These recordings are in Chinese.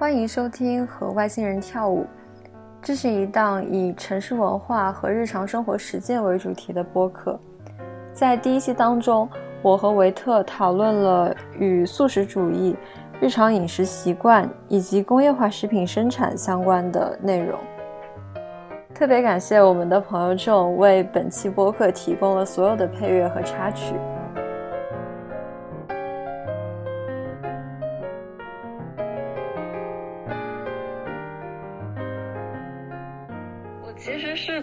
欢迎收听《和外星人跳舞》，这是一档以城市文化和日常生活实践为主题的播客。在第一期当中，我和维特讨论了与素食主义、日常饮食习惯以及工业化食品生产相关的内容。特别感谢我们的朋友众为本期播客提供了所有的配乐和插曲。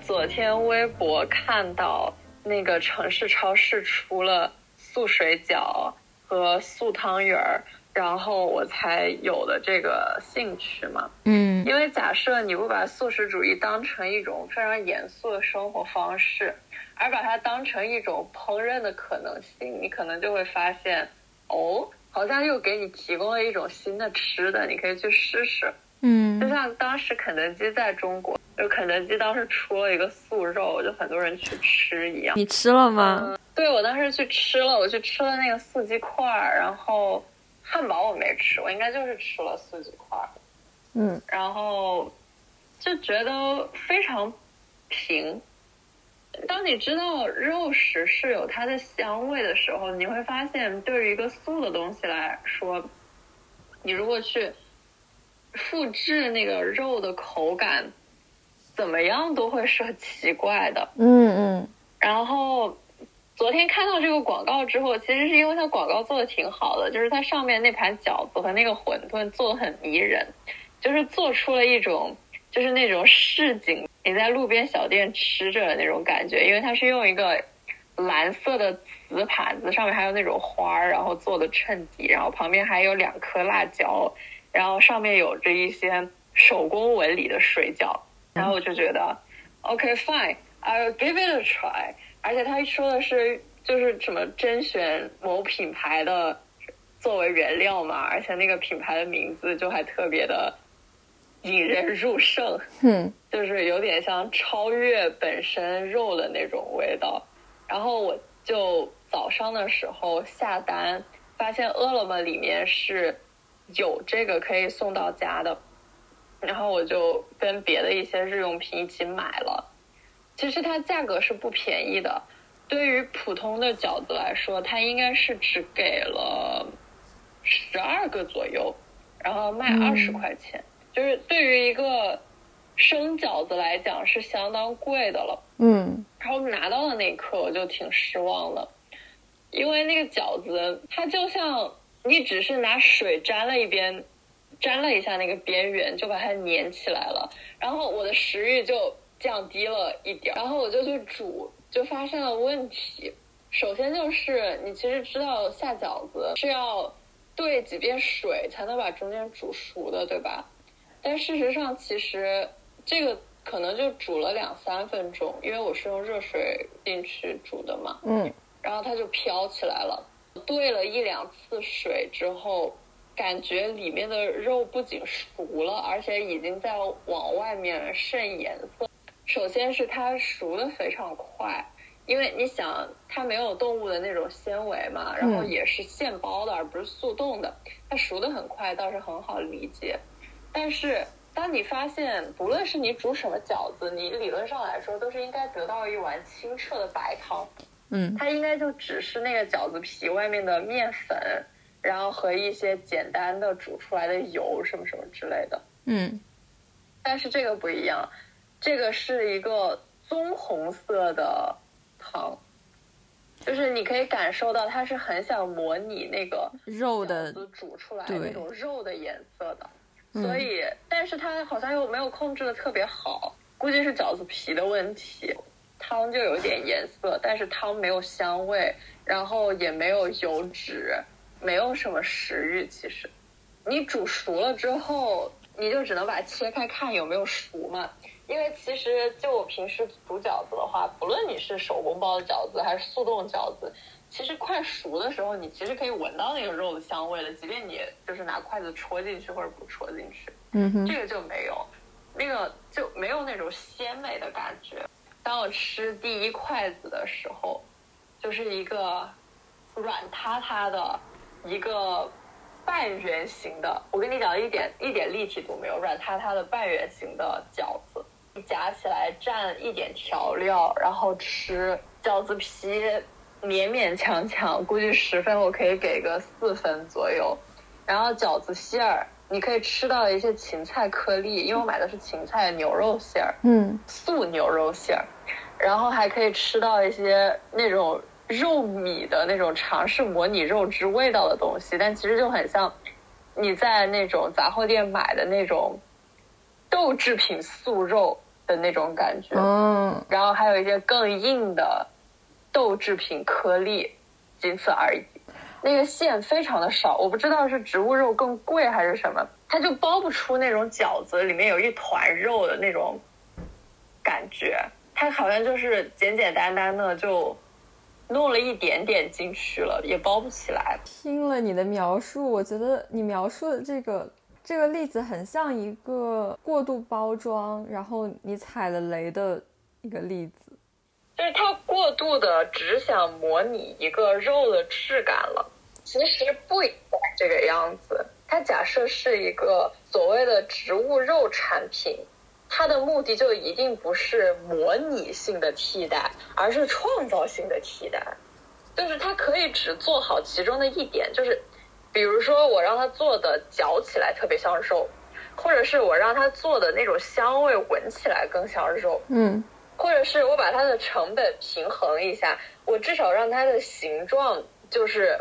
昨天微博看到那个城市超市出了素水饺和素汤圆儿。然后我才有了这个兴趣嘛，嗯，因为假设你不把素食主义当成一种非常严肃的生活方式，而把它当成一种烹饪的可能性，你可能就会发现，哦，好像又给你提供了一种新的吃的，你可以去试试。嗯，就像当时肯德基在中国，就肯德基当时出了一个素肉，就很多人去吃一样。你吃了吗？对，我当时去吃了，我去吃了那个四鸡块儿，然后。汉堡我没吃，我应该就是吃了四季块，嗯，然后就觉得非常平。当你知道肉食是有它的香味的时候，你会发现，对于一个素的东西来说，你如果去复制那个肉的口感，怎么样都会是很奇怪的。嗯嗯，然后。昨天看到这个广告之后，其实是因为它广告做的挺好的，就是它上面那盘饺子和那个馄饨做的很迷人，就是做出了一种就是那种市井你在路边小店吃着的那种感觉，因为它是用一个蓝色的瓷盘子，上面还有那种花儿，然后做的衬底，然后旁边还有两颗辣椒，然后上面有着一些手工纹理的水饺，然后我就觉得，OK fine，I'll give it a try。而且他说的是，就是什么甄选某品牌的作为原料嘛，而且那个品牌的名字就还特别的引人入胜，嗯，就是有点像超越本身肉的那种味道。然后我就早上的时候下单，发现饿了么里面是有这个可以送到家的，然后我就跟别的一些日用品一起买了。其实它价格是不便宜的，对于普通的饺子来说，它应该是只给了十二个左右，然后卖二十块钱，就是对于一个生饺子来讲是相当贵的了。嗯，然后拿到的那一刻我就挺失望的，因为那个饺子它就像你只是拿水沾了一边，沾了一下那个边缘就把它粘起来了，然后我的食欲就。降低了一点，然后我就去煮，就发现了问题。首先就是你其实知道下饺子是要兑几遍水才能把中间煮熟的，对吧？但事实上其实这个可能就煮了两三分钟，因为我是用热水进去煮的嘛。嗯。然后它就飘起来了。兑了一两次水之后，感觉里面的肉不仅熟了，而且已经在往外面渗颜色。首先是它熟的非常快，因为你想它没有动物的那种纤维嘛，然后也是现包的，而不是速冻的，它熟的很快，倒是很好理解。但是当你发现，不论是你煮什么饺子，你理论上来说都是应该得到一碗清澈的白汤，嗯，它应该就只是那个饺子皮外面的面粉，然后和一些简单的煮出来的油什么什么之类的，嗯，但是这个不一样。这个是一个棕红色的汤，就是你可以感受到它是很想模拟那个肉的煮出来那种肉的颜色的，所以，但是它好像又没有控制的特别好，估计是饺子皮的问题，汤就有点颜色，但是汤没有香味，然后也没有油脂，没有什么食欲。其实，你煮熟了之后，你就只能把它切开看有没有熟嘛。因为其实就我平时煮饺子的话，不论你是手工包的饺子还是速冻饺子，其实快熟的时候，你其实可以闻到那个肉的香味了。即便你就是拿筷子戳进去或者不戳进去，嗯哼，这个就没有，那个就没有那种鲜美的感觉。当我吃第一筷子的时候，就是一个软塌塌的一个半圆形的，我跟你讲一点一点立体都没有，软塌塌的半圆形的饺子，夹起来蘸一点调料，然后吃。饺子皮勉勉强强，估计十分我可以给个四分左右。然后饺子馅儿，你可以吃到一些芹菜颗粒，因为我买的是芹菜牛肉馅儿，嗯，素牛肉馅儿。然后还可以吃到一些那种肉米的那种尝试模拟肉汁味道的东西，但其实就很像你在那种杂货店买的那种豆制品素肉的那种感觉。嗯，然后还有一些更硬的。豆制品颗粒，仅此而已。那个馅非常的少，我不知道是植物肉更贵还是什么，它就包不出那种饺子里面有一团肉的那种感觉。它好像就是简简单单的就弄了一点点进去了，也包不起来。听了你的描述，我觉得你描述的这个这个例子很像一个过度包装，然后你踩了雷的一个例子。就是它过度的只想模拟一个肉的质感了，其实不应该这个样子。它假设是一个所谓的植物肉产品，它的目的就一定不是模拟性的替代，而是创造性的替代。就是它可以只做好其中的一点，就是比如说我让它做的嚼起来特别像肉，或者是我让它做的那种香味闻起来更像肉。嗯。或者是我把它的成本平衡一下，我至少让它的形状就是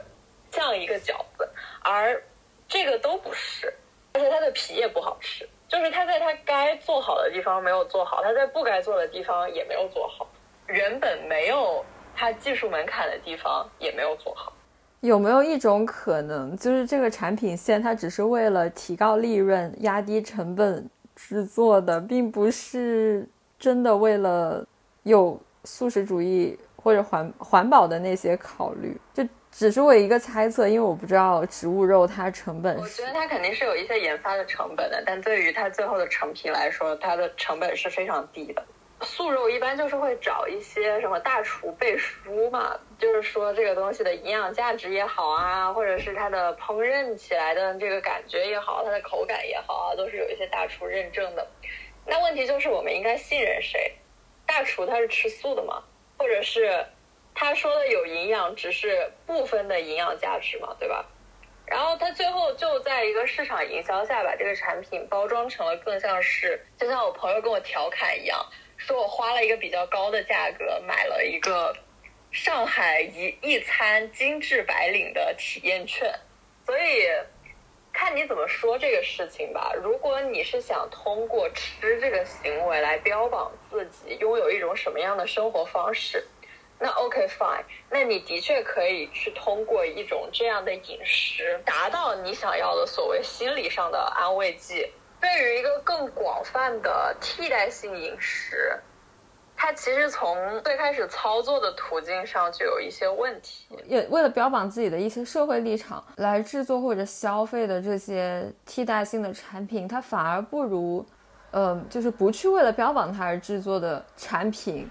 像一个饺子，而这个都不是，而且它的皮也不好吃，就是他在他该做好的地方没有做好，他在不该做的地方也没有做好，原本没有它技术门槛的地方也没有做好。有没有一种可能，就是这个产品线它只是为了提高利润、压低成本制作的，并不是？真的为了有素食主义或者环环保的那些考虑，就只是我一个猜测，因为我不知道植物肉它成本。我觉得它肯定是有一些研发的成本的，但对于它最后的成品来说，它的成本是非常低的。素肉一般就是会找一些什么大厨背书嘛，就是说这个东西的营养价值也好啊，或者是它的烹饪起来的这个感觉也好，它的口感也好啊，都是有一些大厨认证的。那问题就是，我们应该信任谁？大厨他是吃素的吗？或者是他说的有营养，只是部分的营养价值嘛，对吧？然后他最后就在一个市场营销下，把这个产品包装成了更像是，就像我朋友跟我调侃一样，说我花了一个比较高的价格买了一个上海一一餐精致白领的体验券，所以。看你怎么说这个事情吧。如果你是想通过吃这个行为来标榜自己拥有一种什么样的生活方式，那 OK fine。那你的确可以去通过一种这样的饮食，达到你想要的所谓心理上的安慰剂。对于一个更广泛的替代性饮食。它其实从最开始操作的途径上就有一些问题，也为了标榜自己的一些社会立场来制作或者消费的这些替代性的产品，它反而不如，呃，就是不去为了标榜它而制作的产品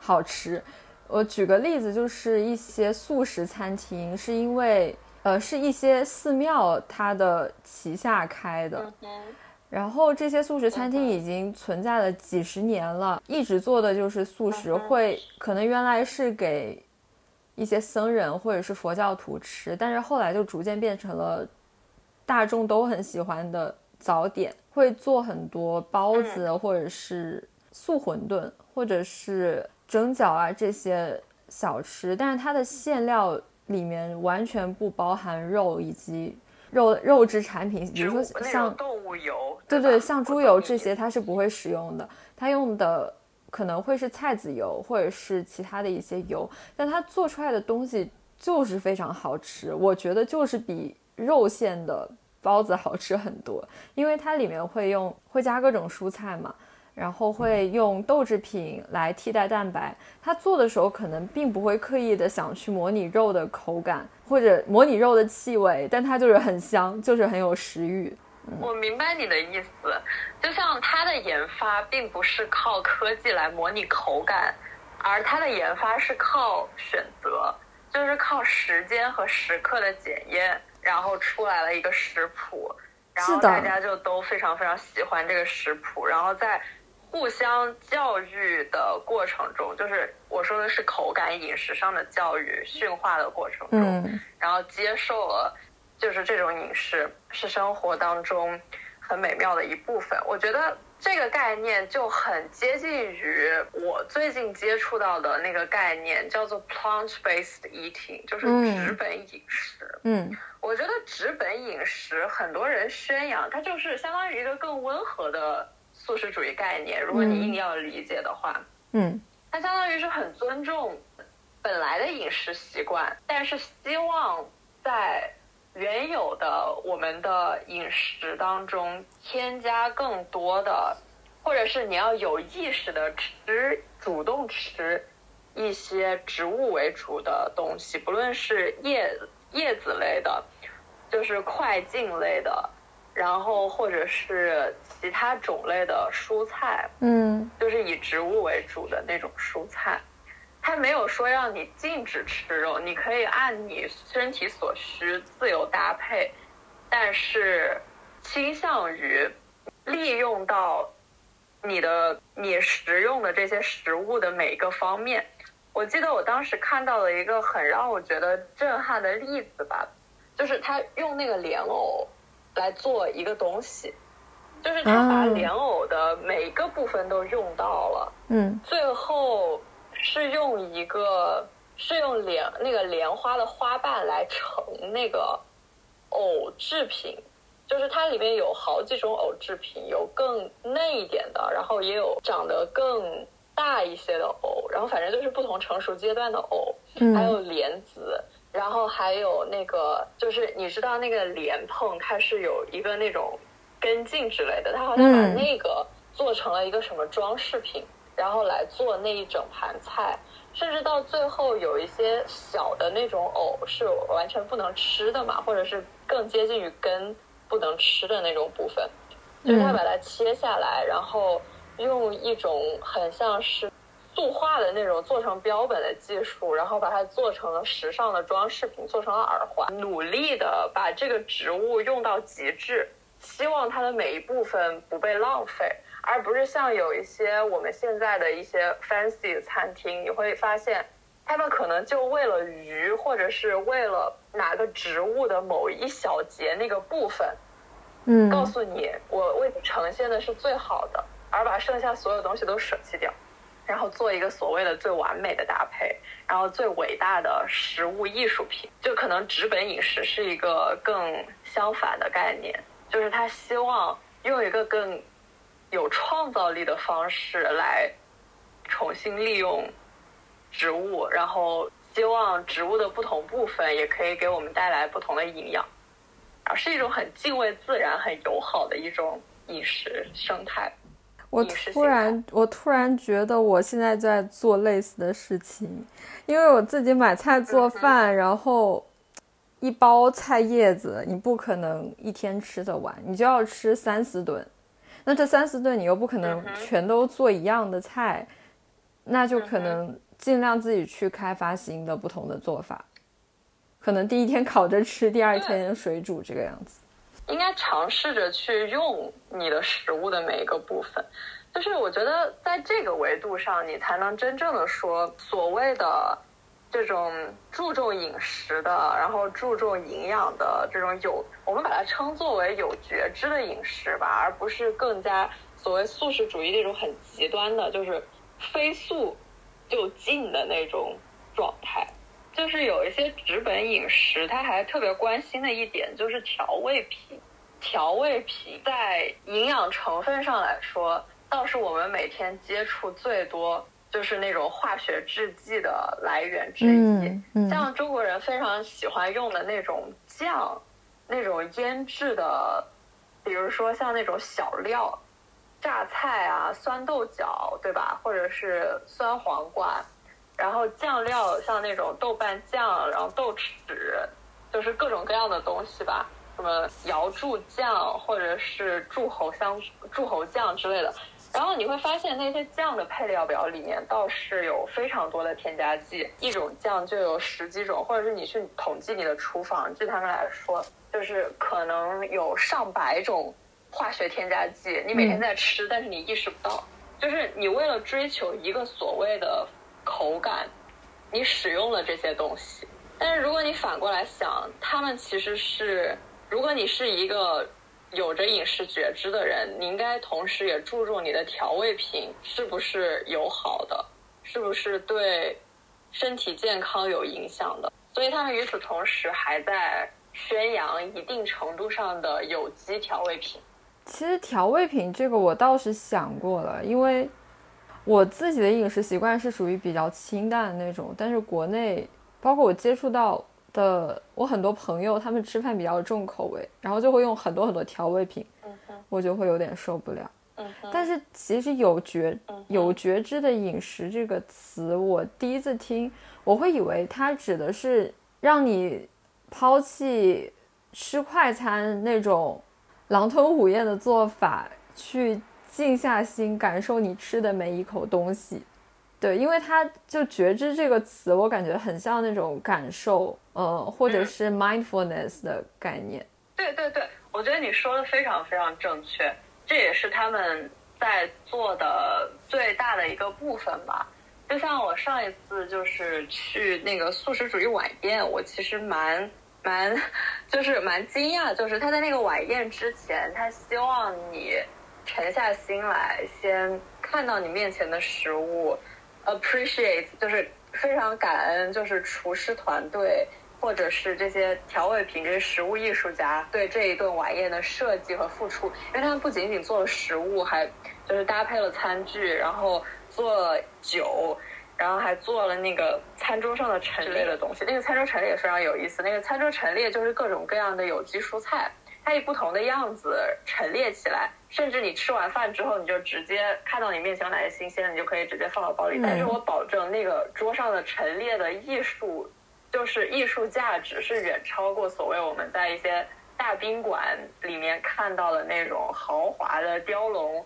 好吃。我举个例子，就是一些素食餐厅，是因为呃是一些寺庙它的旗下开的。然后这些素食餐厅已经存在了几十年了，一直做的就是素食，会可能原来是给一些僧人或者是佛教徒吃，但是后来就逐渐变成了大众都很喜欢的早点，会做很多包子或者是素馄饨或者是蒸饺啊这些小吃，但是它的馅料里面完全不包含肉以及。肉肉质产品，比如说像动物油，对对，像猪油这些，它是不会使用的。它用的可能会是菜籽油或者是其他的一些油，但它做出来的东西就是非常好吃。我觉得就是比肉馅的包子好吃很多，因为它里面会用会加各种蔬菜嘛。然后会用豆制品来替代蛋白，他做的时候可能并不会刻意的想去模拟肉的口感或者模拟肉的气味，但它就是很香，就是很有食欲。我明白你的意思，就像它的研发并不是靠科技来模拟口感，而它的研发是靠选择，就是靠时间和时刻的检验然后出来了一个食谱，然后大家就都非常非常喜欢这个食谱，然后在互相教育的过程中，就是我说的是口感饮食上的教育驯化的过程中，然后接受了，就是这种饮食是生活当中很美妙的一部分。我觉得。这个概念就很接近于我最近接触到的那个概念，叫做 plant-based eating，就是纸本饮食。嗯，我觉得纸本饮食很多人宣扬，它就是相当于一个更温和的素食主义概念。如果你硬要理解的话，嗯，它相当于是很尊重本来的饮食习惯，但是希望在。原有的我们的饮食当中添加更多的，或者是你要有意识的吃，主动吃一些植物为主的东西，不论是叶叶子类的，就是快进类的，然后或者是其他种类的蔬菜，嗯，就是以植物为主的那种蔬菜。他没有说让你禁止吃肉，你可以按你身体所需自由搭配，但是倾向于利用到你的你食用的这些食物的每一个方面。我记得我当时看到了一个很让我觉得震撼的例子吧，就是他用那个莲藕来做一个东西，就是他把莲藕的每一个部分都用到了，嗯，最后。是用一个是用莲那个莲花的花瓣来盛那个藕制品，就是它里面有好几种藕制品，有更嫩一点的，然后也有长得更大一些的藕，然后反正就是不同成熟阶段的藕，还有莲子，然后还有那个就是你知道那个莲蓬，它是有一个那种根茎之类的，它好像把那个做成了一个什么装饰品。然后来做那一整盘菜，甚至到最后有一些小的那种藕是完全不能吃的嘛，或者是更接近于根不能吃的那种部分，就是他把它切下来，然后用一种很像是塑化的那种做成标本的技术，然后把它做成了时尚的装饰品，做成了耳环，努力的把这个植物用到极致，希望它的每一部分不被浪费。而不是像有一些我们现在的一些 fancy 餐厅，你会发现，他们可能就为了鱼，或者是为了哪个植物的某一小节那个部分，嗯，告诉你我为你呈现的是最好的，而把剩下所有东西都舍弃掉，然后做一个所谓的最完美的搭配，然后最伟大的食物艺术品，就可能纸本饮食是一个更相反的概念，就是他希望用一个更。有创造力的方式来重新利用植物，然后希望植物的不同部分也可以给我们带来不同的营养，而是一种很敬畏自然、很友好的一种饮食生态。我突然，我突然觉得我现在在做类似的事情，因为我自己买菜做饭，然后一包菜叶子你不可能一天吃得完，你就要吃三四顿。那这三四顿你又不可能全都做一样的菜，那就可能尽量自己去开发新的不同的做法，可能第一天 烤着吃，第二天水煮这个样子。应该尝试着去用你的食物的每一个部分，就是我觉得在这个维度上，你才能真正的说所谓的。这种注重饮食的，然后注重营养的这种有，我们把它称作为有觉知的饮食吧，而不是更加所谓素食主义那种很极端的，就是非素就禁的那种状态。就是有一些纸本饮食，他还特别关心的一点就是调味品。调味品在营养成分上来说，倒是我们每天接触最多。就是那种化学制剂的来源之一，像中国人非常喜欢用的那种酱，那种腌制的，比如说像那种小料，榨菜啊、酸豆角，对吧？或者是酸黄瓜，然后酱料像那种豆瓣酱，然后豆豉，就是各种各样的东西吧，什么瑶柱酱或者是柱侯香、柱侯酱之类的。然然后你会发现那些酱的配料表里面倒是有非常多的添加剂，一种酱就有十几种，或者是你去统计你的厨房，据他们来说，就是可能有上百种化学添加剂，你每天在吃，但是你意识不到，就是你为了追求一个所谓的口感，你使用了这些东西。但是如果你反过来想，他们其实是，如果你是一个。有着饮食觉知的人，你应该同时也注重你的调味品是不是友好的，是不是对身体健康有影响的。所以他们与此同时还在宣扬一定程度上的有机调味品。其实调味品这个我倒是想过了，因为我自己的饮食习惯是属于比较清淡的那种，但是国内包括我接触到。的我很多朋友，他们吃饭比较重口味，然后就会用很多很多调味品，我就会有点受不了。但是其实有觉有觉知的饮食这个词，我第一次听，我会以为它指的是让你抛弃吃快餐那种狼吞虎咽的做法，去静下心感受你吃的每一口东西。对，因为它就觉知这个词，我感觉很像那种感受，呃，或者是 mindfulness 的概念。对对对，我觉得你说的非常非常正确，这也是他们在做的最大的一个部分吧。就像我上一次就是去那个素食主义晚宴，我其实蛮蛮 就是蛮惊讶，就是他在那个晚宴之前，他希望你沉下心来，先看到你面前的食物。appreciate 就是非常感恩，就是厨师团队或者是这些调味品这些食物艺术家对这一顿晚宴的设计和付出，因为他们不仅仅做了食物，还就是搭配了餐具，然后做了酒，然后还做了那个餐桌上的陈列的东西。那个餐桌陈列也非常有意思，那个餐桌陈列就是各种各样的有机蔬菜。它以不同的样子陈列起来，甚至你吃完饭之后，你就直接看到你面前有哪些新鲜的，你就可以直接放到包里。但是我保证，那个桌上的陈列的艺术，就是艺术价值是远超过所谓我们在一些大宾馆里面看到的那种豪华的雕龙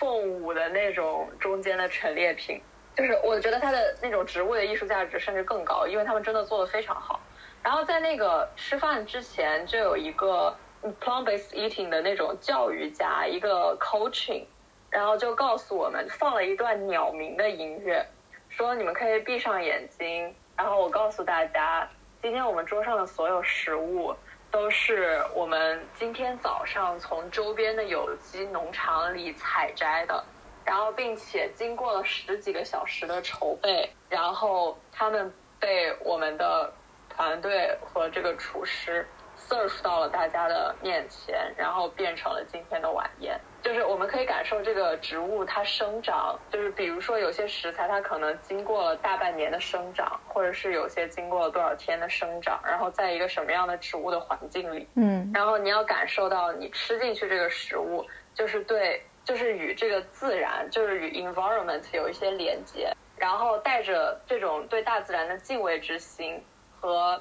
凤舞的那种中间的陈列品。就是我觉得它的那种植物的艺术价值甚至更高，因为他们真的做的非常好。然后在那个吃饭之前，就有一个。Plant-based eating 的那种教育家一个 coaching，然后就告诉我们放了一段鸟鸣的音乐，说你们可以闭上眼睛，然后我告诉大家，今天我们桌上的所有食物都是我们今天早上从周边的有机农场里采摘的，然后并且经过了十几个小时的筹备，然后他们被我们的团队和这个厨师。Serve 到了大家的面前，然后变成了今天的晚宴。就是我们可以感受这个植物它生长，就是比如说有些食材它可能经过了大半年的生长，或者是有些经过了多少天的生长，然后在一个什么样的植物的环境里，嗯，然后你要感受到你吃进去这个食物，就是对，就是与这个自然，就是与 environment 有一些连接，然后带着这种对大自然的敬畏之心和。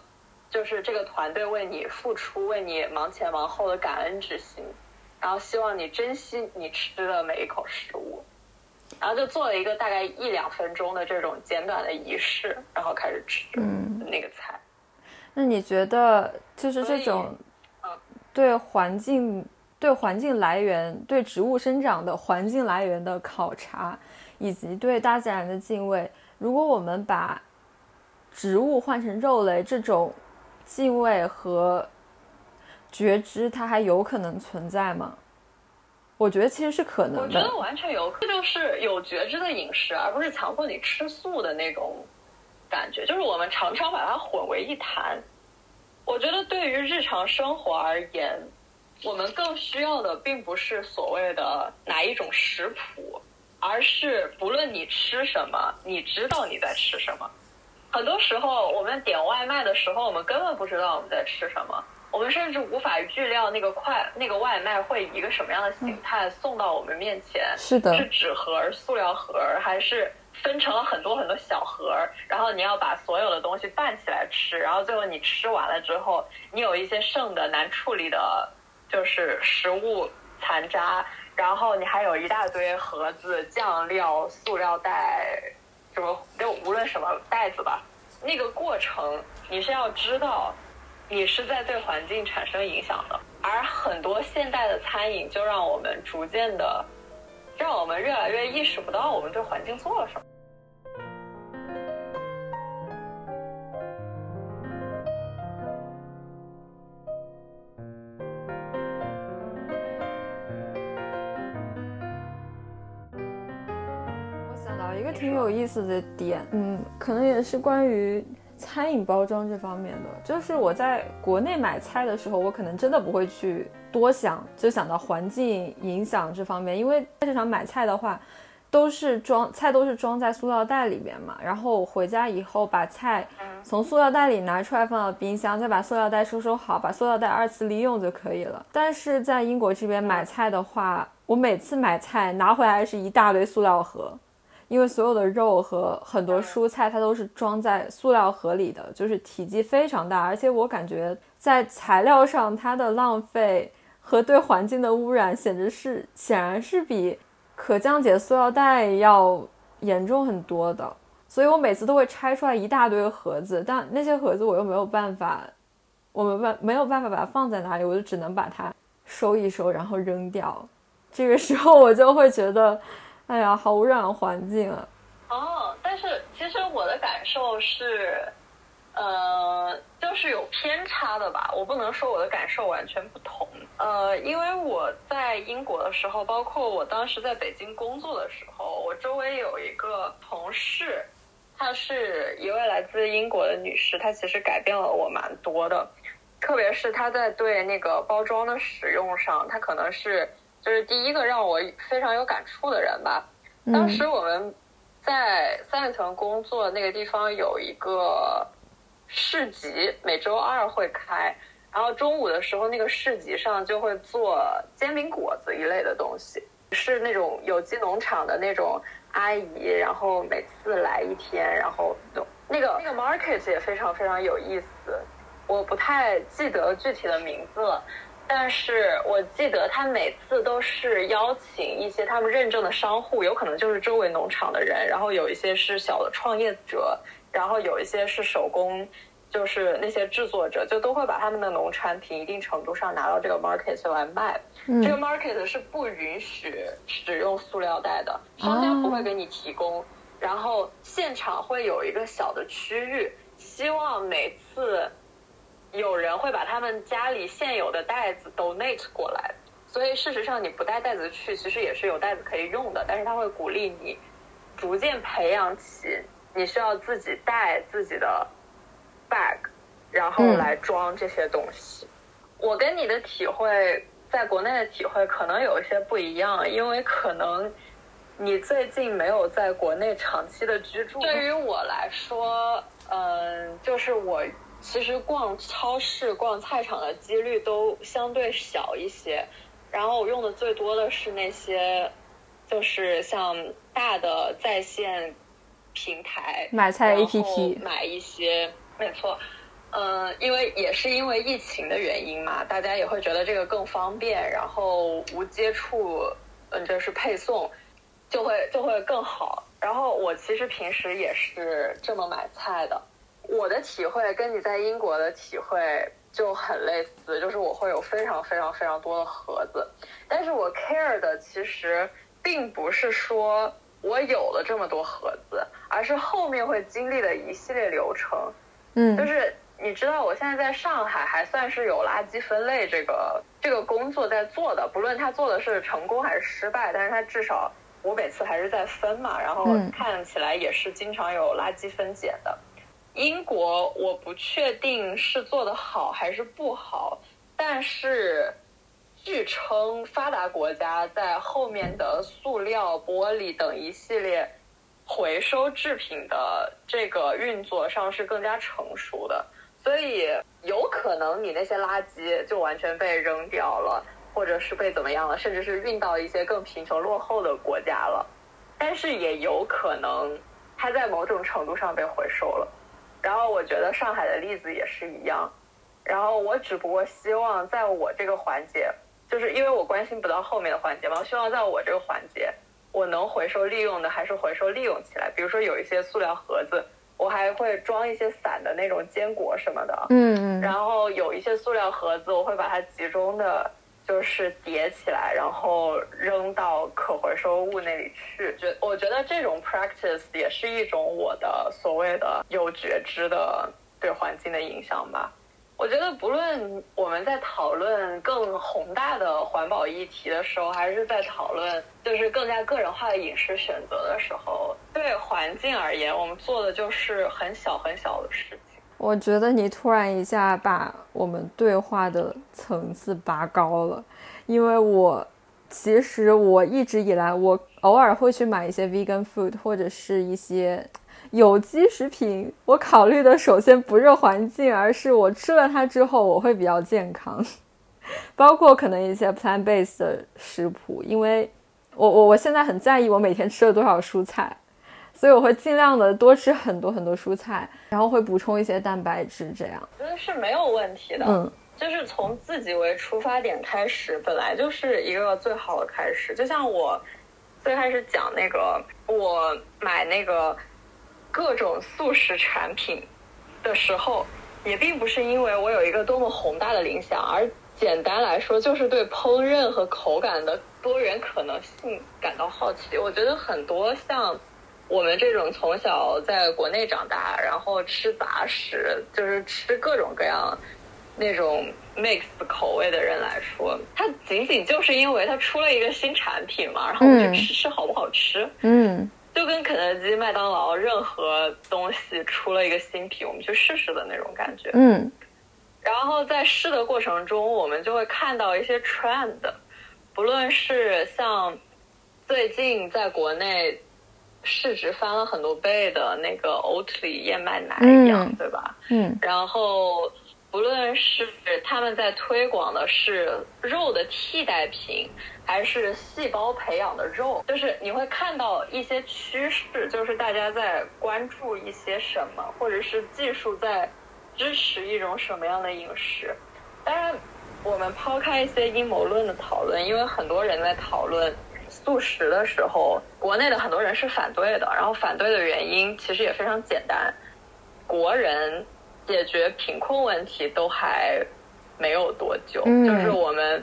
就是这个团队为你付出、为你忙前忙后的感恩之心，然后希望你珍惜你吃的每一口食物，然后就做了一个大概一两分钟的这种简短的仪式，然后开始吃那个菜。那你觉得就是这种对环境、对环境来源、对植物生长的环境来源的考察，以及对大自然的敬畏，如果我们把植物换成肉类这种。敬畏和觉知，它还有可能存在吗？我觉得其实是可能的。我觉得完全有，这就是有觉知的饮食，而不是强迫你吃素的那种感觉。就是我们常常把它混为一谈。我觉得对于日常生活而言，我们更需要的并不是所谓的哪一种食谱，而是不论你吃什么，你知道你在吃什么。很多时候，我们点外卖的时候，我们根本不知道我们在吃什么，我们甚至无法预料那个快那个外卖会以一个什么样的形态送到我们面前。是的，是纸盒、塑料盒，还是分成了很多很多小盒？然后你要把所有的东西拌起来吃，然后最后你吃完了之后，你有一些剩的难处理的，就是食物残渣，然后你还有一大堆盒子、酱料、塑料袋，什么就无论什么袋子吧，那个过程你是要知道，你是在对环境产生影响的。而很多现代的餐饮就让我们逐渐的，让我们越来越意识不到我们对环境做了什么。意思的点，嗯，可能也是关于餐饮包装这方面的。就是我在国内买菜的时候，我可能真的不会去多想，就想到环境影响这方面。因为菜市场买菜的话，都是装菜都是装在塑料袋里面嘛，然后回家以后把菜从塑料袋里拿出来放到冰箱，再把塑料袋收收好，把塑料袋二次利用就可以了。但是在英国这边买菜的话，我每次买菜拿回来是一大堆塑料盒。因为所有的肉和很多蔬菜，它都是装在塑料盒里的，就是体积非常大，而且我感觉在材料上它的浪费和对环境的污染，简直是显然是比可降解塑料袋要严重很多的。所以我每次都会拆出来一大堆盒子，但那些盒子我又没有办法，我们办没有办法把它放在哪里，我就只能把它收一收，然后扔掉。这个时候我就会觉得。哎呀，好污染环境啊！哦，但是其实我的感受是，呃，就是有偏差的吧。我不能说我的感受完全不同。呃，因为我在英国的时候，包括我当时在北京工作的时候，我周围有一个同事，她是一位来自英国的女士，她其实改变了我蛮多的，特别是她在对那个包装的使用上，她可能是。就是第一个让我非常有感触的人吧。当时我们在三里屯工作那个地方有一个市集，每周二会开。然后中午的时候，那个市集上就会做煎饼果子一类的东西，是那种有机农场的那种阿姨，然后每次来一天，然后那个那个 market 也非常非常有意思。我不太记得具体的名字了。但是我记得他每次都是邀请一些他们认证的商户，有可能就是周围农场的人，然后有一些是小的创业者，然后有一些是手工，就是那些制作者，就都会把他们的农产品一定程度上拿到这个 market 来卖。这个 market 是不允许使用塑料袋的，商家不会给你提供。然后现场会有一个小的区域，希望每次。有人会把他们家里现有的袋子 donate 过来，所以事实上你不带袋子去，其实也是有袋子可以用的。但是他会鼓励你逐渐培养起你需要自己带自己的 bag，然后来装这些东西。我跟你的体会，在国内的体会可能有一些不一样，因为可能你最近没有在国内长期的居住。对于我来说，嗯，就是我。其实逛超市、逛菜场的几率都相对小一些，然后我用的最多的是那些，就是像大的在线平台买菜 APP，买一些，没错，嗯，因为也是因为疫情的原因嘛，大家也会觉得这个更方便，然后无接触，嗯，就是配送，就会就会更好。然后我其实平时也是这么买菜的。我的体会跟你在英国的体会就很类似，就是我会有非常非常非常多的盒子，但是我 care 的其实并不是说我有了这么多盒子，而是后面会经历的一系列流程。嗯，就是你知道，我现在在上海还算是有垃圾分类这个这个工作在做的，不论他做的是成功还是失败，但是他至少我每次还是在分嘛，然后看起来也是经常有垃圾分拣的。英国我不确定是做的好还是不好，但是据称发达国家在后面的塑料、玻璃等一系列回收制品的这个运作上是更加成熟的，所以有可能你那些垃圾就完全被扔掉了，或者是被怎么样了，甚至是运到一些更贫穷落后的国家了，但是也有可能它在某种程度上被回收了。然后我觉得上海的例子也是一样，然后我只不过希望在我这个环节，就是因为我关心不到后面的环节嘛，我希望在我这个环节，我能回收利用的还是回收利用起来。比如说有一些塑料盒子，我还会装一些散的那种坚果什么的。嗯嗯。然后有一些塑料盒子，我会把它集中的，就是叠起来，然后扔到可回收物那里去。觉我觉得这种 practice 也是一种我的所谓的有觉知的对环境的影响吧。我觉得，不论我们在讨论更宏大的环保议题的时候，还是在讨论就是更加个人化的饮食选择的时候，对环境而言，我们做的就是很小很小的事情。我觉得你突然一下把我们对话的层次拔高了，因为我其实我一直以来，我偶尔会去买一些 vegan food 或者是一些。有机食品，我考虑的首先不是环境，而是我吃了它之后我会比较健康，包括可能一些 plant based 的食谱，因为我我我现在很在意我每天吃了多少蔬菜，所以我会尽量的多吃很多很多蔬菜，然后会补充一些蛋白质，这样我觉得是没有问题的。嗯，就是从自己为出发点开始，本来就是一个最好的开始。就像我最开始讲那个，我买那个。各种素食产品的时候，也并不是因为我有一个多么宏大的理想，而简单来说，就是对烹饪和口感的多元可能性感到好奇。我觉得很多像我们这种从小在国内长大，然后吃杂食，就是吃各种各样那种 mix 口味的人来说，它仅仅就是因为它出了一个新产品嘛，然后我们就吃吃好不好吃，嗯。就跟肯德基、麦当劳任何东西出了一个新品，我们去试试的那种感觉。嗯，然后在试的过程中，我们就会看到一些 trend，不论是像最近在国内市值翻了很多倍的那个 Oatly 燕麦奶一样，对吧？嗯，然后。不论是他们在推广的是肉的替代品，还是细胞培养的肉，就是你会看到一些趋势，就是大家在关注一些什么，或者是技术在支持一种什么样的饮食。当然，我们抛开一些阴谋论的讨论，因为很多人在讨论素食的时候，国内的很多人是反对的，然后反对的原因其实也非常简单，国人。解决贫困问题都还没有多久，就是我们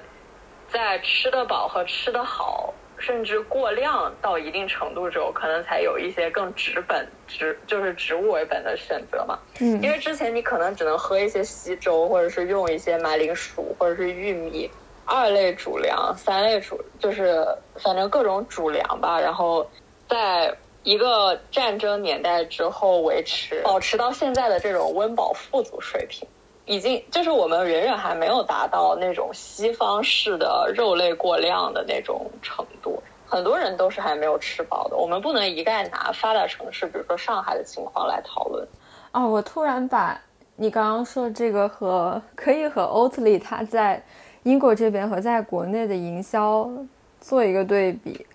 在吃得饱和吃得好，甚至过量到一定程度之后，可能才有一些更植本植就是植物为本的选择嘛。嗯，因为之前你可能只能喝一些稀粥，或者是用一些马铃薯或者是玉米二类主粮、三类主，就是反正各种主粮吧，然后在。一个战争年代之后维持保持到现在的这种温饱富足水平，已经就是我们远远还没有达到那种西方式的肉类过量的那种程度，很多人都是还没有吃饱的。我们不能一概拿发达城市，比如说上海的情况来讨论。哦，我突然把你刚刚说的这个和可以和 Oatly 它在英国这边和在国内的营销做一个对比。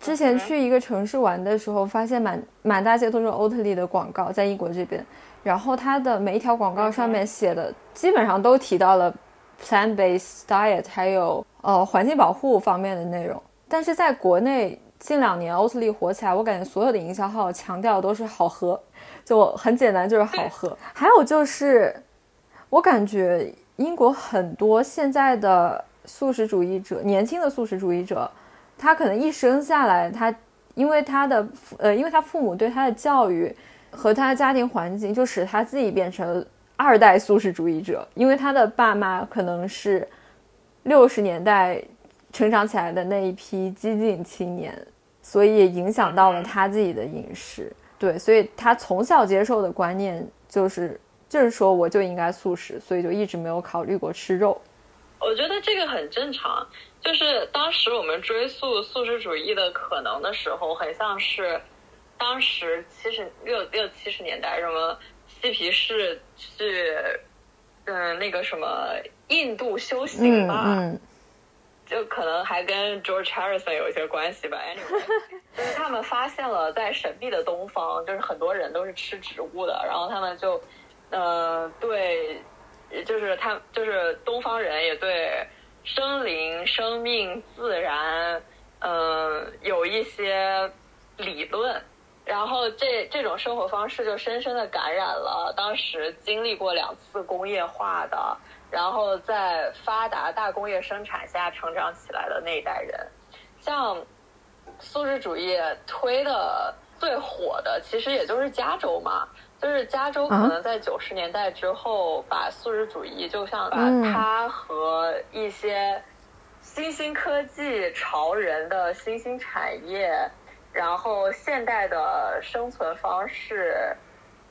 之前去一个城市玩的时候，发现满满大街都是欧特利的广告，在英国这边，然后它的每一条广告上面写的基本上都提到了 plant-based diet，还有呃环境保护方面的内容。但是在国内近两年欧特利火起来，我感觉所有的营销号强调的都是好喝，就很简单，就是好喝。还有就是，我感觉英国很多现在的素食主义者，年轻的素食主义者。他可能一生下来，他因为他的呃，因为他父母对他的教育和他的家庭环境，就使他自己变成二代素食主义者。因为他的爸妈可能是六十年代成长起来的那一批激进青年，所以也影响到了他自己的饮食。对，所以他从小接受的观念就是就是说我就应该素食，所以就一直没有考虑过吃肉。我觉得这个很正常。就是当时我们追溯素食主义的可能的时候，很像是当时七十六六七十年代，什么嬉皮士去嗯那个什么印度修行吧，就可能还跟 George Harrison 有一些关系吧。Anyway，就是他们发现了在神秘的东方，就是很多人都是吃植物的，然后他们就呃对，就是他就是东方人也对。生灵、生命、自然，嗯，有一些理论。然后这这种生活方式就深深的感染了当时经历过两次工业化的，然后在发达大工业生产下成长起来的那一代人。像素质主义推的最火的，其实也就是加州嘛。就是加州可能在九十年代之后，把素食主义就像把它和一些新兴科技潮人的新兴产业。然后现代的生存方式，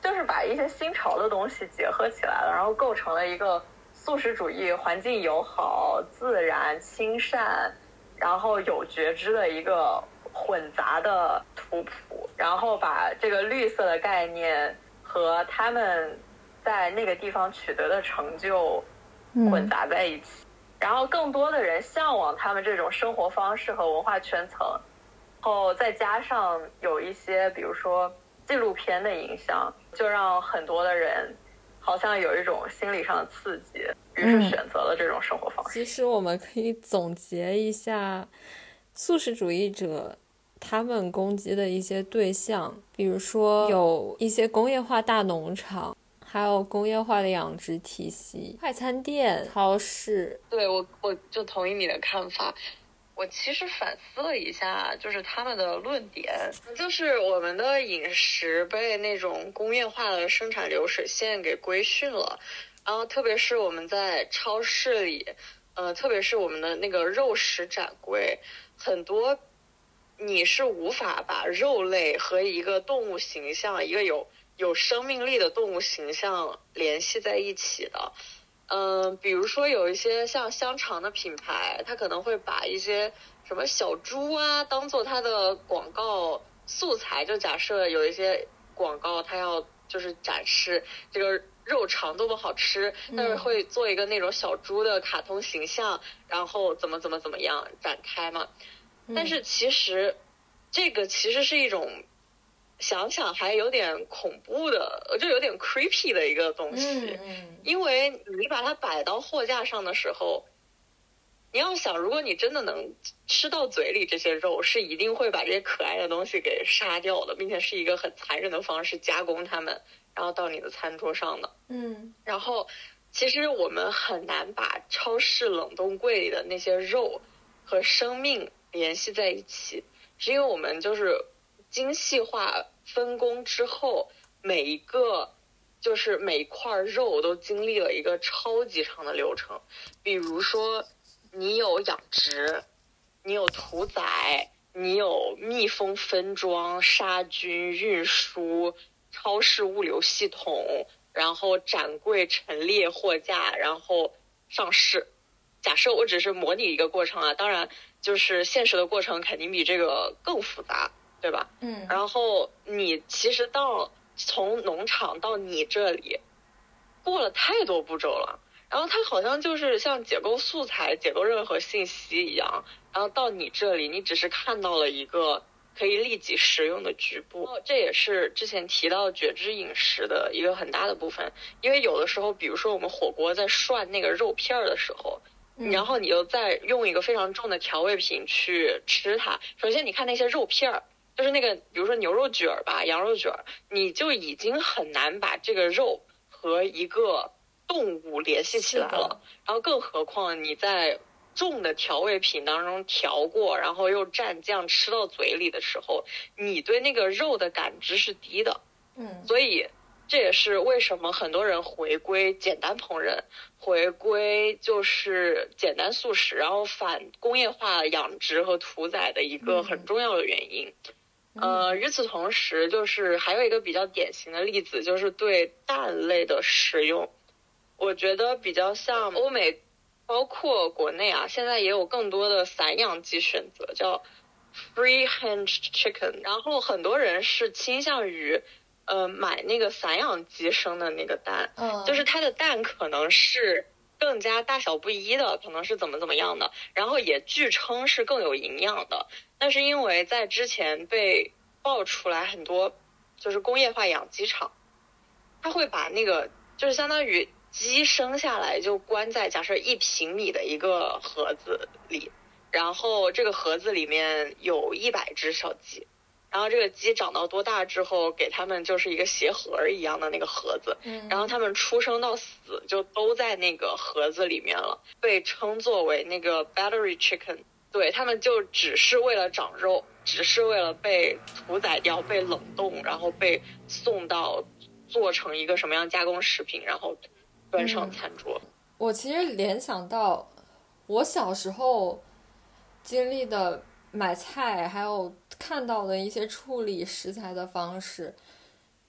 就是把一些新潮的东西结合起来了，然后构成了一个素食主义、环境友好、自然亲善，然后有觉知的一个混杂的图谱。然后把这个绿色的概念和他们在那个地方取得的成就混杂在一起，然后更多的人向往他们这种生活方式和文化圈层。后再加上有一些，比如说纪录片的影响，就让很多的人好像有一种心理上的刺激，于是选择了这种生活方式。其实我们可以总结一下，素食主义者他们攻击的一些对象，比如说有一些工业化大农场，还有工业化的养殖体系、快餐店、超市。对我，我就同意你的看法。我其实反思了一下，就是他们的论点，就是我们的饮食被那种工业化的生产流水线给规训了，然后特别是我们在超市里，呃，特别是我们的那个肉食展柜，很多你是无法把肉类和一个动物形象，一个有有生命力的动物形象联系在一起的。嗯，比如说有一些像香肠的品牌，它可能会把一些什么小猪啊当做它的广告素材。就假设有一些广告，它要就是展示这个肉肠多么好吃，但是会做一个那种小猪的卡通形象，然后怎么怎么怎么样展开嘛。但是其实这个其实是一种。想想还有点恐怖的，就有点 creepy 的一个东西，因为你把它摆到货架上的时候，你要想，如果你真的能吃到嘴里，这些肉是一定会把这些可爱的东西给杀掉的，并且是一个很残忍的方式加工它们，然后到你的餐桌上的。嗯，然后其实我们很难把超市冷冻柜里的那些肉和生命联系在一起，是因为我们就是。精细化分工之后，每一个就是每一块肉都经历了一个超级长的流程。比如说，你有养殖，你有屠宰，你有密封分装、杀菌、运输、超市物流系统，然后展柜陈列货架，然后上市。假设我只是模拟一个过程啊，当然就是现实的过程肯定比这个更复杂。对吧？嗯，然后你其实到从农场到你这里，过了太多步骤了。然后它好像就是像解构素材、解构任何信息一样。然后到你这里，你只是看到了一个可以立即食用的局部。这也是之前提到觉知饮食的一个很大的部分。因为有的时候，比如说我们火锅在涮那个肉片儿的时候，然后你又再用一个非常重的调味品去吃它。首先，你看那些肉片儿。就是那个，比如说牛肉卷儿吧，羊肉卷儿，你就已经很难把这个肉和一个动物联系起来了。然后，更何况你在重的调味品当中调过，然后又蘸酱吃到嘴里的时候，你对那个肉的感知是低的。嗯，所以这也是为什么很多人回归简单烹饪，回归就是简单素食，然后反工业化养殖和屠宰的一个很重要的原因。呃，与此同时，就是还有一个比较典型的例子，就是对蛋类的食用，我觉得比较像欧美，包括国内啊，现在也有更多的散养鸡选择，叫 free range chicken。然后很多人是倾向于，呃，买那个散养鸡生的那个蛋，就是它的蛋可能是更加大小不一的，可能是怎么怎么样的，然后也据称是更有营养的。但是因为在之前被爆出来很多，就是工业化养鸡场，它会把那个就是相当于鸡生下来就关在假设一平米的一个盒子里，然后这个盒子里面有一百只小鸡。然后这个鸡长到多大之后，给它们就是一个鞋盒一样的那个盒子，然后它们出生到死就都在那个盒子里面了，被称作为那个 battery chicken。对，他们就只是为了长肉，只是为了被屠宰掉、被冷冻，然后被送到做成一个什么样加工食品，然后端上餐桌。我其实联想到我小时候经历的买菜，还有。看到的一些处理食材的方式，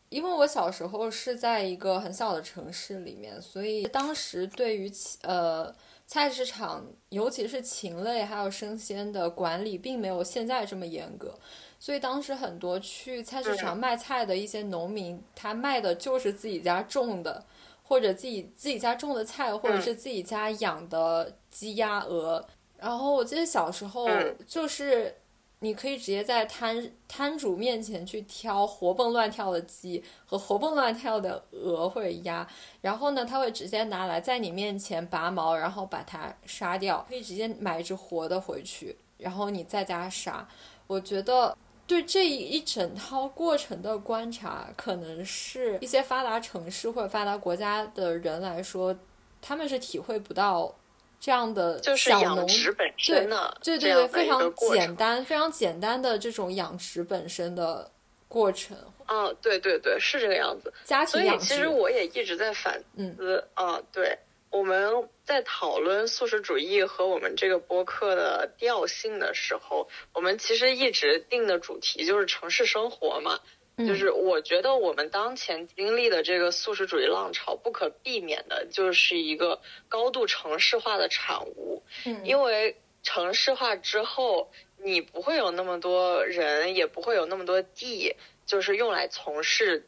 因为我小时候是在一个很小的城市里面，所以当时对于呃菜市场，尤其是禽类还有生鲜的管理，并没有现在这么严格，所以当时很多去菜市场卖菜的一些农民，他卖的就是自己家种的，或者自己自己家种的菜，或者是自己家养的鸡鸭鹅。然后我记得小时候就是。你可以直接在摊摊主面前去挑活蹦乱跳的鸡和活蹦乱跳的鹅或者鸭，然后呢，他会直接拿来在你面前拔毛，然后把它杀掉。可以直接买一只活的回去，然后你在家杀。我觉得对这一整套过程的观察，可能是一些发达城市或者发达国家的人来说，他们是体会不到。这样的就是养殖本身的，对对对，非常简单、非常简单的这种养殖本身的过程。嗯，对对对，是这个样子。家庭养殖。所以其实我也一直在反思啊，对，我们在讨论素食主义和我们这个播客的调性的时候，我们其实一直定的主题就是城市生活嘛。就是我觉得我们当前经历的这个素食主义浪潮，不可避免的就是一个高度城市化的产物。嗯，因为城市化之后，你不会有那么多人，也不会有那么多地，就是用来从事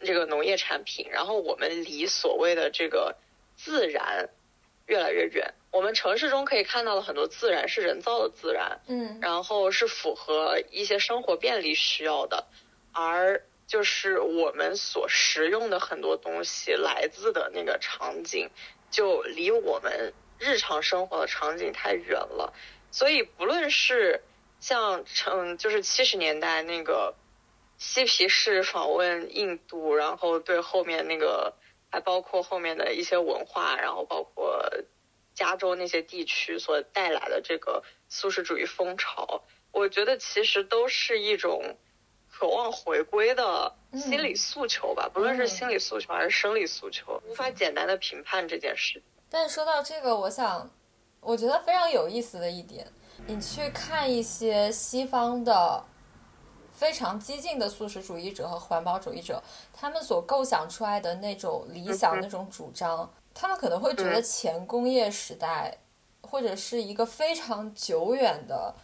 这个农业产品。然后我们离所谓的这个自然越来越远。我们城市中可以看到的很多自然是人造的自然，嗯，然后是符合一些生活便利需要的。而就是我们所食用的很多东西来自的那个场景，就离我们日常生活的场景太远了。所以不论是像嗯，就是七十年代那个嬉皮士访问印度，然后对后面那个还包括后面的一些文化，然后包括加州那些地区所带来的这个素食主义风潮，我觉得其实都是一种。渴望回归的心理诉求吧，不论是心理诉求还是生理诉求，无法简单的评判这件事。但说到这个，我想，我觉得非常有意思的一点，你去看一些西方的非常激进的素食主义者和环保主义者，他们所构想出来的那种理想、那种主张，他们可能会觉得前工业时代或者是一个非常久远的。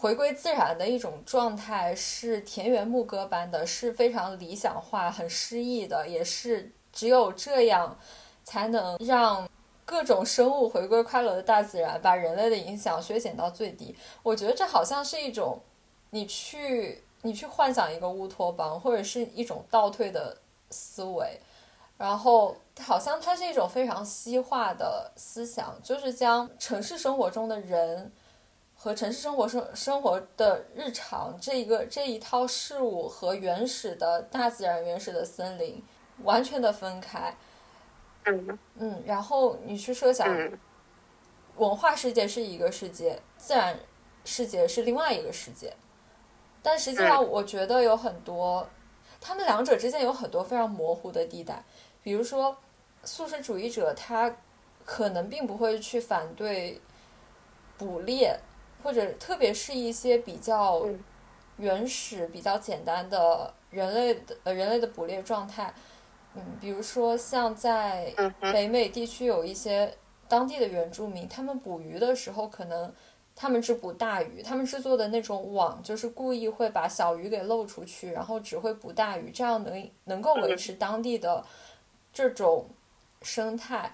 回归自然的一种状态是田园牧歌般的，是非常理想化、很诗意的，也是只有这样，才能让各种生物回归快乐的大自然，把人类的影响削减到最低。我觉得这好像是一种，你去你去幻想一个乌托邦，或者是一种倒退的思维，然后好像它是一种非常西化的思想，就是将城市生活中的人。和城市生活生生活的日常这一个这一套事物和原始的大自然、原始的森林完全的分开。嗯嗯，然后你去设想，文化世界是一个世界，自然世界是另外一个世界。但实际上，我觉得有很多，他们两者之间有很多非常模糊的地带。比如说，素食主义者他可能并不会去反对捕猎。或者特别是一些比较原始、比较简单的人类的呃人类的捕猎状态，嗯，比如说像在北美地区有一些当地的原住民，他们捕鱼的时候，可能他们只捕大鱼，他们制作的那种网就是故意会把小鱼给漏出去，然后只会捕大鱼，这样能能够维持当地的这种生态，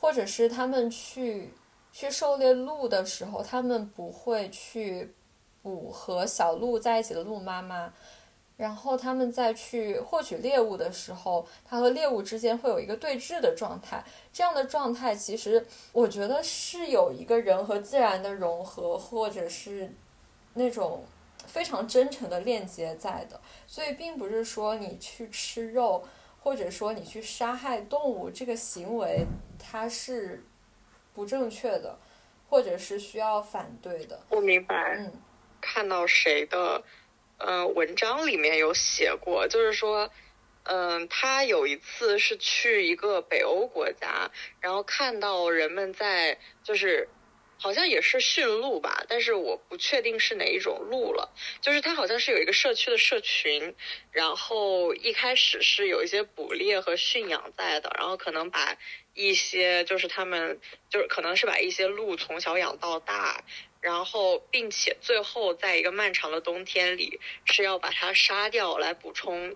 或者是他们去。去狩猎鹿的时候，他们不会去捕和小鹿在一起的鹿妈妈，然后他们再去获取猎物的时候，它和猎物之间会有一个对峙的状态。这样的状态，其实我觉得是有一个人和自然的融合，或者是那种非常真诚的链接在的。所以，并不是说你去吃肉，或者说你去杀害动物这个行为，它是不正确的，或者是需要反对的。我明白。嗯，看到谁的？嗯，文章里面有写过，就是说，嗯，他有一次是去一个北欧国家，然后看到人们在就是，好像也是驯鹿吧，但是我不确定是哪一种鹿了。就是它好像是有一个社区的社群，然后一开始是有一些捕猎和驯养在的，然后可能把一些就是他们就是可能是把一些鹿从小养到大。然后，并且最后在一个漫长的冬天里，是要把它杀掉来补充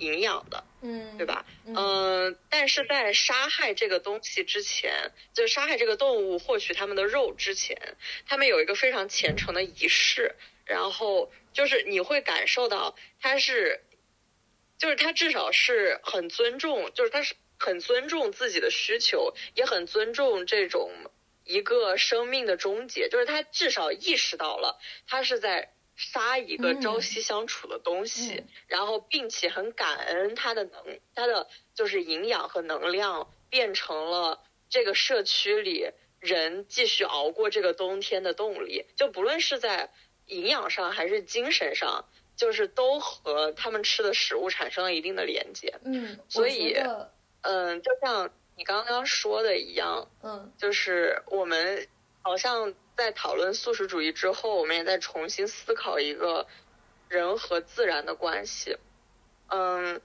营养的，嗯，对吧？嗯，但是在杀害这个东西之前，就杀害这个动物获取它们的肉之前，他们有一个非常虔诚的仪式，然后就是你会感受到他是，就是他至少是很尊重，就是他是很尊重自己的需求，也很尊重这种。一个生命的终结，就是他至少意识到了，他是在杀一个朝夕相处的东西，然后并且很感恩他的能，他的就是营养和能量变成了这个社区里人继续熬过这个冬天的动力。就不论是在营养上还是精神上，就是都和他们吃的食物产生了一定的连接。嗯，所以，嗯，就像。你刚刚说的一样，嗯，就是我们好像在讨论素食主义之后，我们也在重新思考一个人和自然的关系。嗯，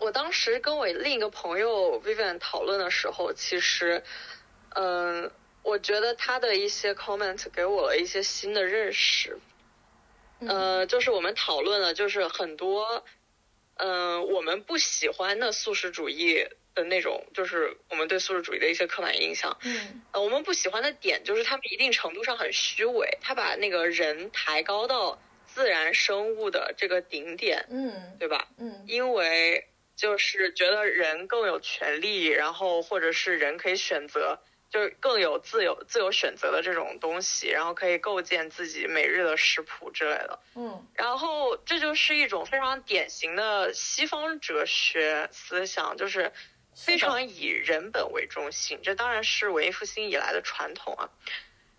我当时跟我另一个朋友 Vivian 讨论的时候，其实，嗯，我觉得他的一些 comment 给我了一些新的认识。呃，就是我们讨论了，就是很多，嗯，我们不喜欢的素食主义。的那种，就是我们对素食主义的一些刻板印象。嗯，呃，我们不喜欢的点就是他们一定程度上很虚伪，他把那个人抬高到自然生物的这个顶点。嗯，对吧？嗯，因为就是觉得人更有权利，然后或者是人可以选择。就是更有自由、自由选择的这种东西，然后可以构建自己每日的食谱之类的。嗯，然后这就是一种非常典型的西方哲学思想，就是非常以人本为中心。这当然是文艺复兴以来的传统啊。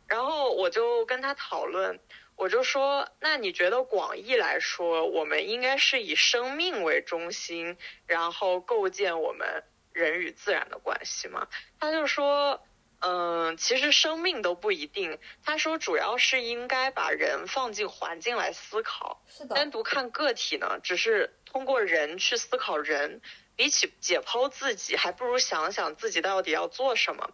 然后我就跟他讨论，我就说：“那你觉得广义来说，我们应该是以生命为中心，然后构建我们人与自然的关系吗？”他就说。嗯，其实生命都不一定。他说，主要是应该把人放进环境来思考。是的。单独看个体呢，只是通过人去思考人，比起解剖自己，还不如想想自己到底要做什么。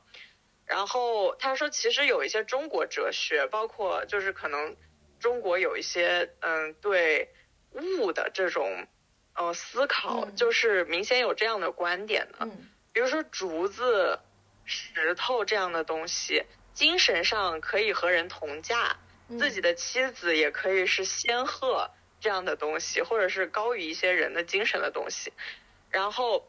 然后他说，其实有一些中国哲学，包括就是可能中国有一些嗯对物的这种呃思考，就是明显有这样的观点的。嗯。比如说竹子。石头这样的东西，精神上可以和人同价，自己的妻子也可以是仙鹤这样的东西，或者是高于一些人的精神的东西。然后，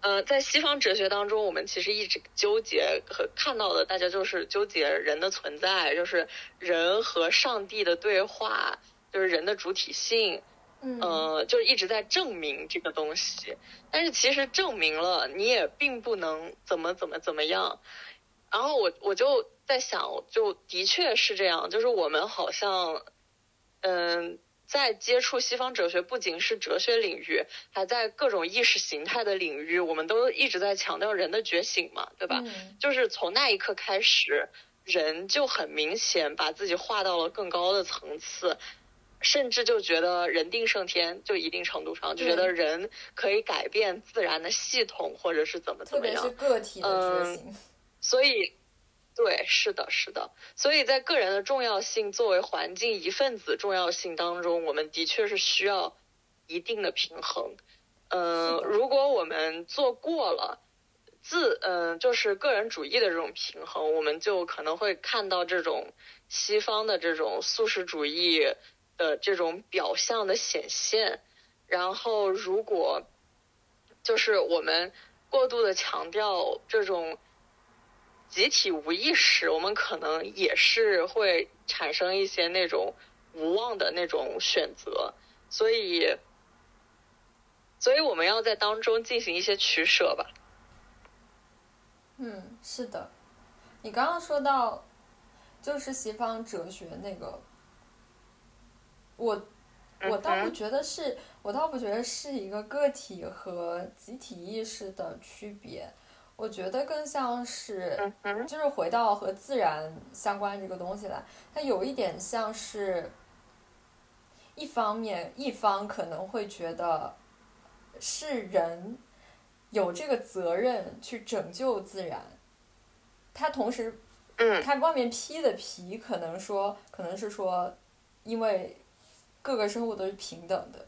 呃，在西方哲学当中，我们其实一直纠结和看到的，大家就是纠结人的存在，就是人和上帝的对话，就是人的主体性。嗯，就是一直在证明这个东西，但是其实证明了你也并不能怎么怎么怎么样。然后我我就在想，就的确是这样，就是我们好像，嗯，在接触西方哲学，不仅是哲学领域，还在各种意识形态的领域，我们都一直在强调人的觉醒嘛，对吧？就是从那一刻开始，人就很明显把自己划到了更高的层次。甚至就觉得人定胜天，就一定程度上就觉得人可以改变自然的系统，或者是怎么怎么样。特别是个体的觉醒。所以，对，是的，是的。所以在个人的重要性作为环境一份子重要性当中，我们的确是需要一定的平衡。嗯，如果我们做过了自嗯，就是个人主义的这种平衡，我们就可能会看到这种西方的这种素食主义。的这种表象的显现。然后，如果就是我们过度的强调这种集体无意识，我们可能也是会产生一些那种无望的那种选择。所以，所以我们要在当中进行一些取舍吧。嗯，是的。你刚刚说到，就是西方哲学那个，我我倒不觉得是，我倒不觉得是一个个体和集体意识的区别。我觉得更像是，就是回到和自然相关这个东西来，它有一点像是，一方面一方可能会觉得是人有这个责任去拯救自然。它同时，嗯，它外面披的皮可能说，可能是说，因为各个生物都是平等的，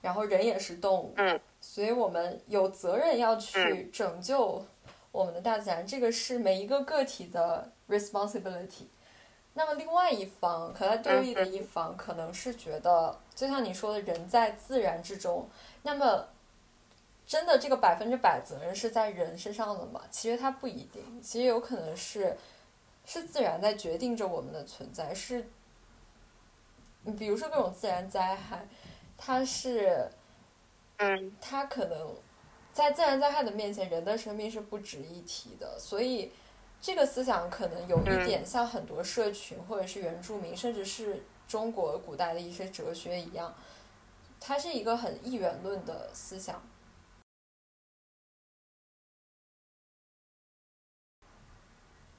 然后人也是动物，嗯，所以我们有责任要去拯救我们的大自然，这个是每一个个体的 responsibility。那么另外一方和它对立的一方，可能是觉得，就像你说的，人在自然之中，那么。真的，这个百分之百责任是在人身上的吗？其实它不一定，其实有可能是，是自然在决定着我们的存在。是，你比如说各种自然灾害，它是，嗯，他可能在自然灾害的面前，人的生命是不值一提的。所以，这个思想可能有一点像很多社群或者是原住民，甚至是中国古代的一些哲学一样，它是一个很一元论的思想。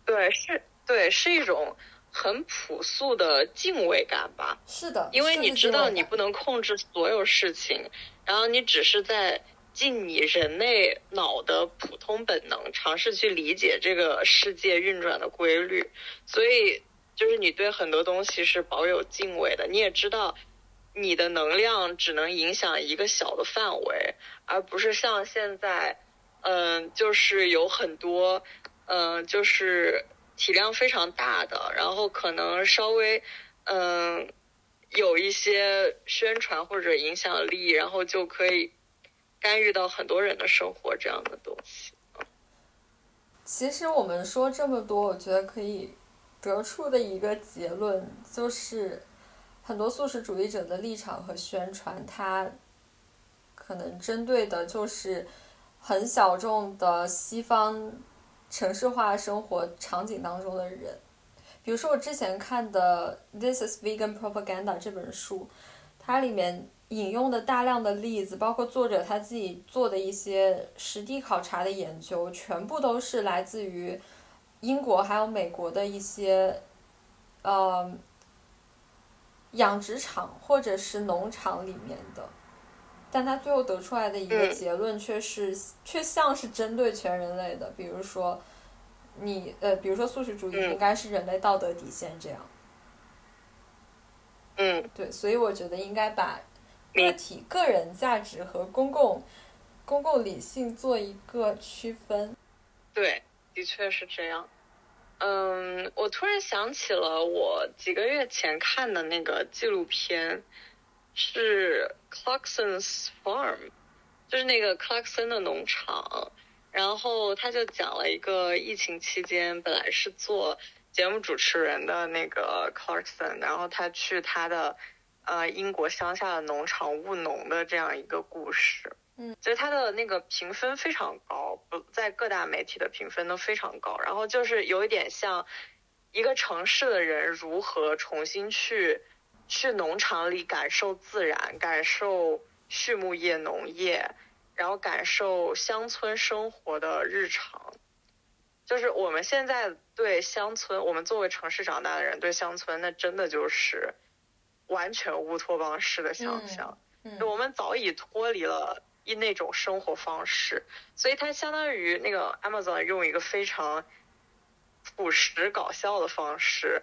对，是，对，是一种很朴素的敬畏感吧。是的，因为你知道你不能控制所有事情，然后你只是在尽你人类脑的普通本能，尝试去理解这个世界运转的规律。所以，就是你对很多东西是保有敬畏的。你也知道，你的能量只能影响一个小的范围，而不是像现在，嗯，就是有很多。嗯，就是体量非常大的，然后可能稍微嗯有一些宣传或者影响力，然后就可以干预到很多人的生活这样的东西。其实我们说这么多，我觉得可以得出的一个结论就是，很多素食主义者的立场和宣传，它可能针对的就是很小众的西方。城市化生活场景当中的人，比如说我之前看的《This Is Vegan Propaganda》这本书，它里面引用的大量的例子，包括作者他自己做的一些实地考察的研究，全部都是来自于英国还有美国的一些呃养殖场或者是农场里面的。但他最后得出来的一个结论却是，却像是针对全人类的。比如说，你呃，比如说素食主义应该是人类道德底线这样。嗯，对，所以我觉得应该把个体个人价值和公共公共理性做一个区分。对，的确是这样。嗯，我突然想起了我几个月前看的那个纪录片。是 Clarkson's Farm，就是那个 Clarkson 的农场。然后他就讲了一个疫情期间本来是做节目主持人的那个 Clarkson，然后他去他的呃英国乡下的农场务农的这样一个故事。嗯，就是他的那个评分非常高，不在各大媒体的评分都非常高。然后就是有一点像一个城市的人如何重新去。去农场里感受自然，感受畜牧业、农业，然后感受乡村生活的日常。就是我们现在对乡村，我们作为城市长大的人，对乡村那真的就是完全乌托邦式的想象。嗯，我们早已脱离了一那种生活方式，所以它相当于那个 Amazon 用一个非常朴实搞笑的方式，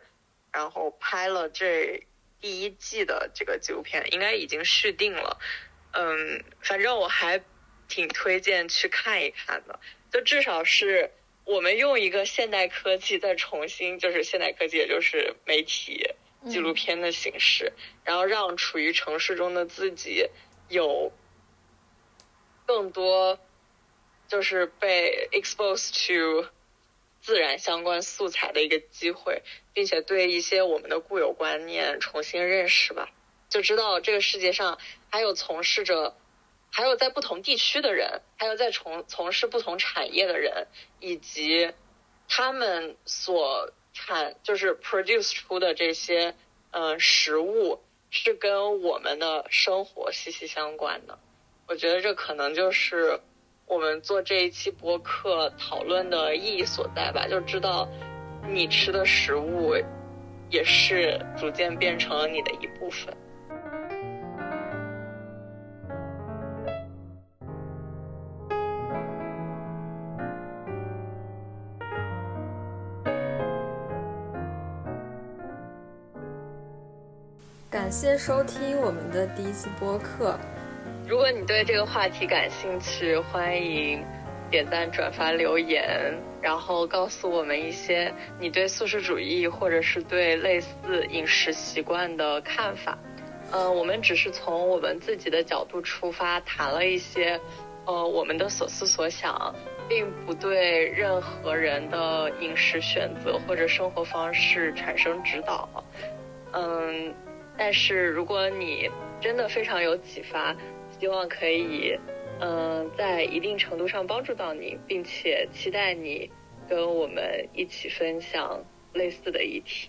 然后拍了这。第一季的这个纪录片应该已经续定了，嗯，反正我还挺推荐去看一看的。就至少是我们用一个现代科技再重新，就是现代科技，也就是媒体纪录片的形式，然后让处于城市中的自己有更多就是被 exposed to 自然相关素材的一个机会，并且对一些我们的固有观念重新认识吧，就知道这个世界上还有从事着。还有在不同地区的人，还有在从从事不同产业的人，以及他们所产就是 produce 出的这些嗯食物，是跟我们的生活息息相关的。我觉得这可能就是我们做这一期播客讨论的意义所在吧，就知道你吃的食物也是逐渐变成了你的一部分。感谢收听我们的第一期播客。如果你对这个话题感兴趣，欢迎点赞、转发、留言，然后告诉我们一些你对素食主义或者是对类似饮食习惯的看法。呃，我们只是从我们自己的角度出发，谈了一些呃我们的所思所想，并不对任何人的饮食选择或者生活方式产生指导。嗯。但是，如果你真的非常有启发，希望可以，嗯，在一定程度上帮助到你，并且期待你跟我们一起分享类似的议题。